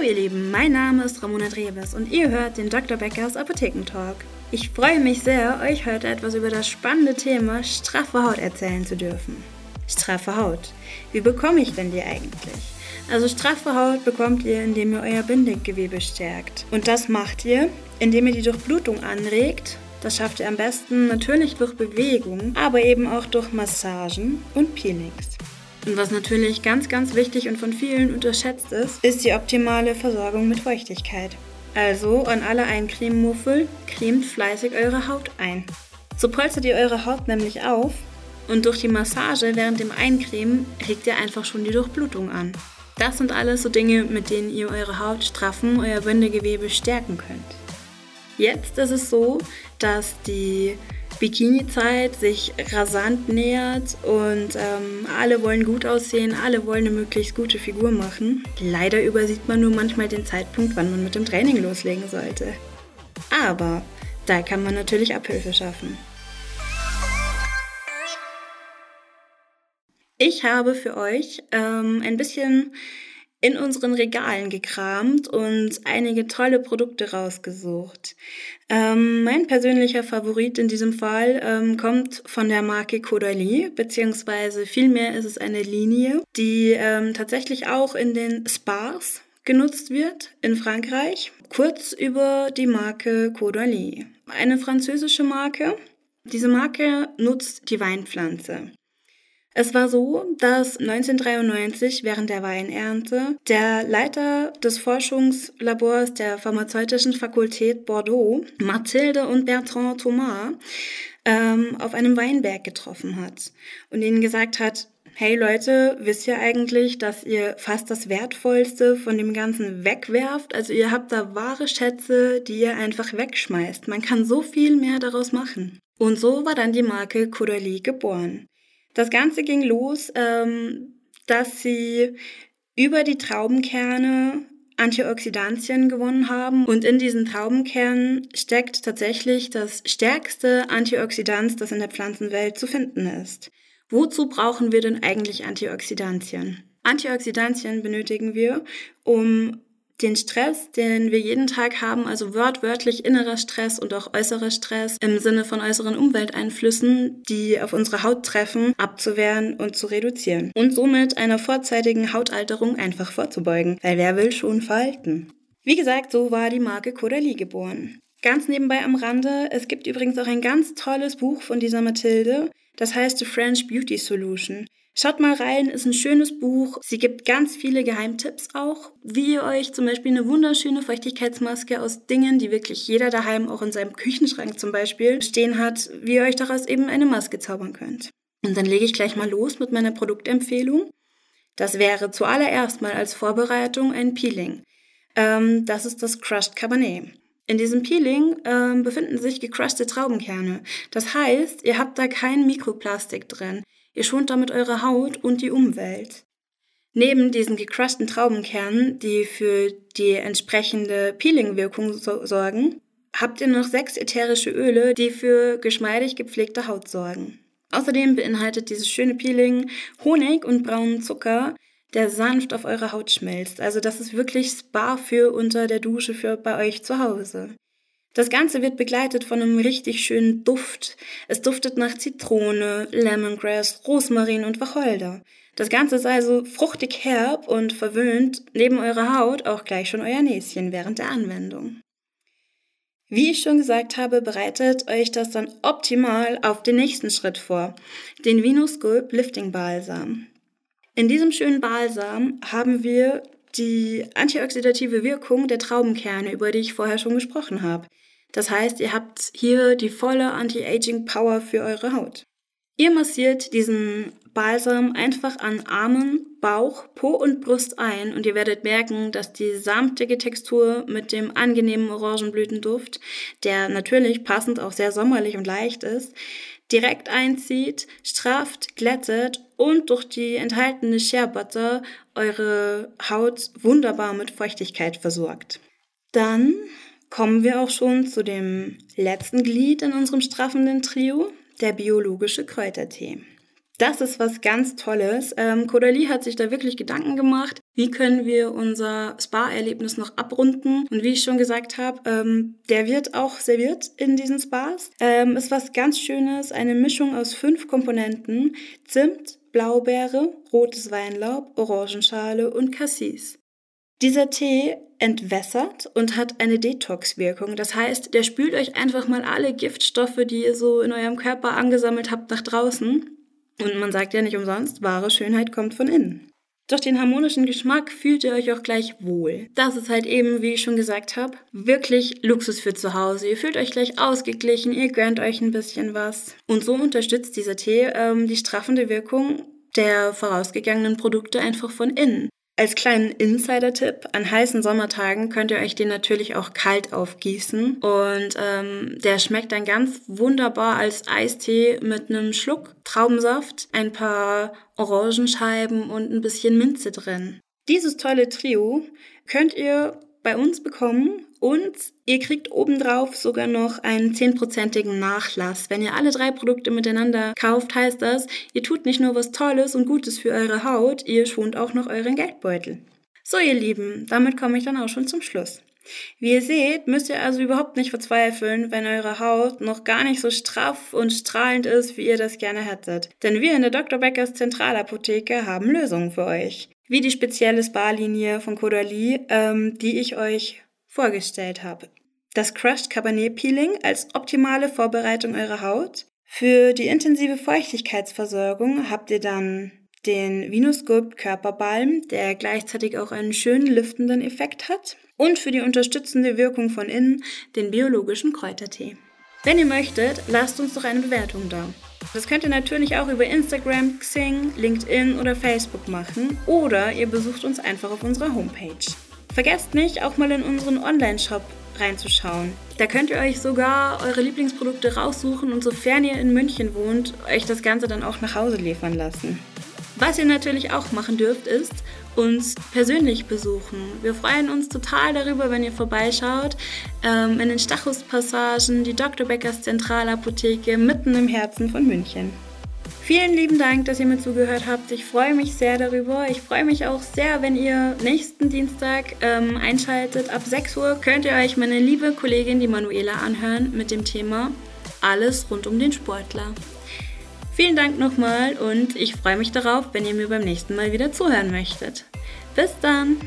Hallo ihr Lieben, mein Name ist Ramona Dreves und ihr hört den Dr. Beckers Apothekentalk. Ich freue mich sehr, euch heute etwas über das spannende Thema straffe Haut erzählen zu dürfen. Straffe Haut. Wie bekomme ich denn die eigentlich? Also straffe Haut bekommt ihr, indem ihr euer Bindegewebe stärkt. Und das macht ihr, indem ihr die Durchblutung anregt. Das schafft ihr am besten natürlich durch Bewegung, aber eben auch durch Massagen und Peelings. Und was natürlich ganz, ganz wichtig und von vielen unterschätzt ist, ist die optimale Versorgung mit Feuchtigkeit. Also an alle Eincrememuffel, cremt fleißig eure Haut ein. So polstert ihr eure Haut nämlich auf und durch die Massage während dem Eincremen regt ihr einfach schon die Durchblutung an. Das sind alles so Dinge, mit denen ihr eure Haut straffen, euer Bindegewebe stärken könnt. Jetzt ist es so, dass die Bikini-Zeit sich rasant nähert und ähm, alle wollen gut aussehen, alle wollen eine möglichst gute Figur machen. Leider übersieht man nur manchmal den Zeitpunkt, wann man mit dem Training loslegen sollte. Aber da kann man natürlich Abhilfe schaffen. Ich habe für euch ähm, ein bisschen in unseren Regalen gekramt und einige tolle Produkte rausgesucht. Ähm, mein persönlicher Favorit in diesem Fall ähm, kommt von der Marke Caudalie, beziehungsweise vielmehr ist es eine Linie, die ähm, tatsächlich auch in den Spas genutzt wird in Frankreich. Kurz über die Marke Caudalie. Eine französische Marke. Diese Marke nutzt die Weinpflanze. Es war so, dass 1993 während der Weinernte der Leiter des Forschungslabors der Pharmazeutischen Fakultät Bordeaux, Mathilde und Bertrand Thomas, ähm, auf einem Weinberg getroffen hat und ihnen gesagt hat, Hey Leute, wisst ihr eigentlich, dass ihr fast das Wertvollste von dem Ganzen wegwerft? Also ihr habt da wahre Schätze, die ihr einfach wegschmeißt. Man kann so viel mehr daraus machen. Und so war dann die Marke Caudalie geboren. Das Ganze ging los, ähm, dass sie über die Traubenkerne Antioxidantien gewonnen haben. Und in diesen Traubenkernen steckt tatsächlich das stärkste Antioxidant, das in der Pflanzenwelt zu finden ist. Wozu brauchen wir denn eigentlich Antioxidantien? Antioxidantien benötigen wir, um den Stress, den wir jeden Tag haben, also wörtwörtlich innerer Stress und auch äußerer Stress im Sinne von äußeren Umwelteinflüssen, die auf unsere Haut treffen, abzuwehren und zu reduzieren. Und somit einer vorzeitigen Hautalterung einfach vorzubeugen, weil wer will schon verhalten? Wie gesagt, so war die Marke Caudalie geboren. Ganz nebenbei am Rande, es gibt übrigens auch ein ganz tolles Buch von dieser Mathilde, das heißt The French Beauty Solution. Schaut mal rein, ist ein schönes Buch. Sie gibt ganz viele Geheimtipps auch, wie ihr euch zum Beispiel eine wunderschöne Feuchtigkeitsmaske aus Dingen, die wirklich jeder daheim auch in seinem Küchenschrank zum Beispiel stehen hat, wie ihr euch daraus eben eine Maske zaubern könnt. Und dann lege ich gleich mal los mit meiner Produktempfehlung. Das wäre zuallererst mal als Vorbereitung ein Peeling. Ähm, das ist das Crushed Cabernet. In diesem Peeling ähm, befinden sich gecrushte Traubenkerne. Das heißt, ihr habt da kein Mikroplastik drin. Ihr schont damit eure Haut und die Umwelt. Neben diesen gecrushten Traubenkernen, die für die entsprechende Peeling-Wirkung so sorgen, habt ihr noch sechs ätherische Öle, die für geschmeidig gepflegte Haut sorgen. Außerdem beinhaltet dieses schöne Peeling Honig und braunen Zucker, der sanft auf eure Haut schmilzt. Also das ist wirklich Spa für unter der Dusche für bei euch zu Hause. Das Ganze wird begleitet von einem richtig schönen Duft. Es duftet nach Zitrone, Lemongrass, Rosmarin und Wacholder. Das Ganze ist also fruchtig herb und verwöhnt neben eurer Haut auch gleich schon euer Näschen während der Anwendung. Wie ich schon gesagt habe, bereitet euch das dann optimal auf den nächsten Schritt vor, den Venusculp Lifting Balsam. In diesem schönen Balsam haben wir die antioxidative Wirkung der Traubenkerne, über die ich vorher schon gesprochen habe. Das heißt, ihr habt hier die volle Anti-Aging-Power für eure Haut. Ihr massiert diesen Balsam einfach an Armen, Bauch, Po und Brust ein und ihr werdet merken, dass die samtige Textur mit dem angenehmen Orangenblütenduft, der natürlich passend auch sehr sommerlich und leicht ist, direkt einzieht, strafft, glättet und durch die enthaltene Shea Butter eure Haut wunderbar mit Feuchtigkeit versorgt. Dann kommen wir auch schon zu dem letzten Glied in unserem straffenden Trio, der biologische Kräutertee. Das ist was ganz Tolles. Ähm, Caudalie hat sich da wirklich Gedanken gemacht. Wie können wir unser Spa-Erlebnis noch abrunden? Und wie ich schon gesagt habe, ähm, der wird auch serviert in diesen Spas. Ähm, ist was ganz Schönes, eine Mischung aus fünf Komponenten. Zimt, Blaubeere, rotes Weinlaub, Orangenschale und Cassis. Dieser Tee entwässert und hat eine Detox-Wirkung. Das heißt, der spült euch einfach mal alle Giftstoffe, die ihr so in eurem Körper angesammelt habt, nach draußen. Und man sagt ja nicht umsonst, wahre Schönheit kommt von innen. Durch den harmonischen Geschmack fühlt ihr euch auch gleich wohl. Das ist halt eben, wie ich schon gesagt habe, wirklich Luxus für zu Hause. Ihr fühlt euch gleich ausgeglichen, ihr gönnt euch ein bisschen was. Und so unterstützt dieser Tee ähm, die straffende Wirkung der vorausgegangenen Produkte einfach von innen. Als kleinen Insider-Tipp, an heißen Sommertagen könnt ihr euch den natürlich auch kalt aufgießen und ähm, der schmeckt dann ganz wunderbar als Eistee mit einem Schluck Traubensaft, ein paar Orangenscheiben und ein bisschen Minze drin. Dieses tolle Trio könnt ihr bei uns bekommen und ihr kriegt obendrauf sogar noch einen 10%igen Nachlass. Wenn ihr alle drei Produkte miteinander kauft, heißt das, ihr tut nicht nur was Tolles und Gutes für eure Haut, ihr schont auch noch euren Geldbeutel. So ihr Lieben, damit komme ich dann auch schon zum Schluss. Wie ihr seht, müsst ihr also überhaupt nicht verzweifeln, wenn eure Haut noch gar nicht so straff und strahlend ist, wie ihr das gerne hättet. Denn wir in der Dr. Beckers Zentralapotheke haben Lösungen für euch. Wie die spezielle Spa-Linie von Caudalie, ähm, die ich euch vorgestellt habe. Das Crushed Cabernet Peeling als optimale Vorbereitung eurer Haut. Für die intensive Feuchtigkeitsversorgung habt ihr dann den Venusculpt Körperbalm, der gleichzeitig auch einen schönen liftenden Effekt hat. Und für die unterstützende Wirkung von innen den biologischen Kräutertee. Wenn ihr möchtet, lasst uns doch eine Bewertung da. Das könnt ihr natürlich auch über Instagram, Xing, LinkedIn oder Facebook machen oder ihr besucht uns einfach auf unserer Homepage. Vergesst nicht, auch mal in unseren Online-Shop reinzuschauen. Da könnt ihr euch sogar eure Lieblingsprodukte raussuchen und sofern ihr in München wohnt, euch das Ganze dann auch nach Hause liefern lassen. Was ihr natürlich auch machen dürft, ist uns persönlich besuchen. Wir freuen uns total darüber, wenn ihr vorbeischaut. Ähm, in den Stachus-Passagen, die Dr. Beckers Zentralapotheke mitten im Herzen von München. Vielen lieben Dank, dass ihr mir zugehört habt. Ich freue mich sehr darüber. Ich freue mich auch sehr, wenn ihr nächsten Dienstag ähm, einschaltet. Ab 6 Uhr könnt ihr euch meine liebe Kollegin, die Manuela, anhören mit dem Thema Alles rund um den Sportler. Vielen Dank nochmal und ich freue mich darauf, wenn ihr mir beim nächsten Mal wieder zuhören möchtet. Bis dann!